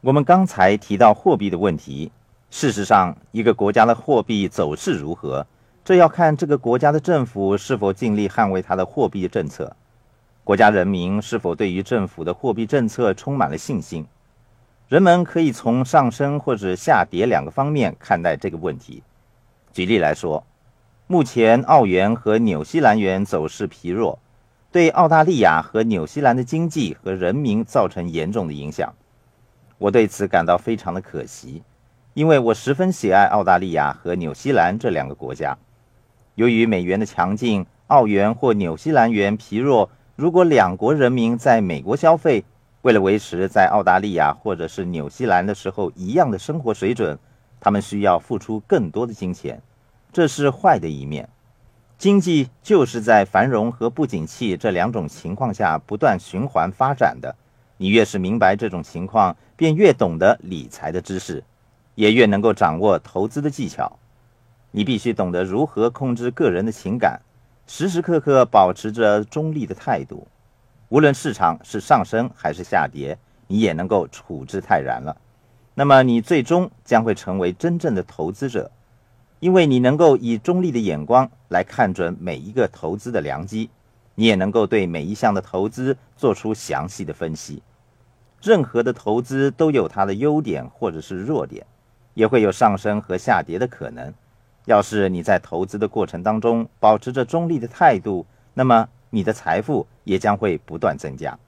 我们刚才提到货币的问题，事实上，一个国家的货币走势如何，这要看这个国家的政府是否尽力捍卫它的货币政策，国家人民是否对于政府的货币政策充满了信心。人们可以从上升或者下跌两个方面看待这个问题。举例来说，目前澳元和纽西兰元走势疲弱，对澳大利亚和纽西兰的经济和人民造成严重的影响。我对此感到非常的可惜，因为我十分喜爱澳大利亚和纽西兰这两个国家。由于美元的强劲，澳元或纽西兰元疲弱。如果两国人民在美国消费，为了维持在澳大利亚或者是纽西兰的时候一样的生活水准，他们需要付出更多的金钱，这是坏的一面。经济就是在繁荣和不景气这两种情况下不断循环发展的。你越是明白这种情况，便越懂得理财的知识，也越能够掌握投资的技巧。你必须懂得如何控制个人的情感，时时刻刻保持着中立的态度。无论市场是上升还是下跌，你也能够处之泰然了。那么，你最终将会成为真正的投资者，因为你能够以中立的眼光来看准每一个投资的良机，你也能够对每一项的投资做出详细的分析。任何的投资都有它的优点或者是弱点，也会有上升和下跌的可能。要是你在投资的过程当中保持着中立的态度，那么你的财富也将会不断增加。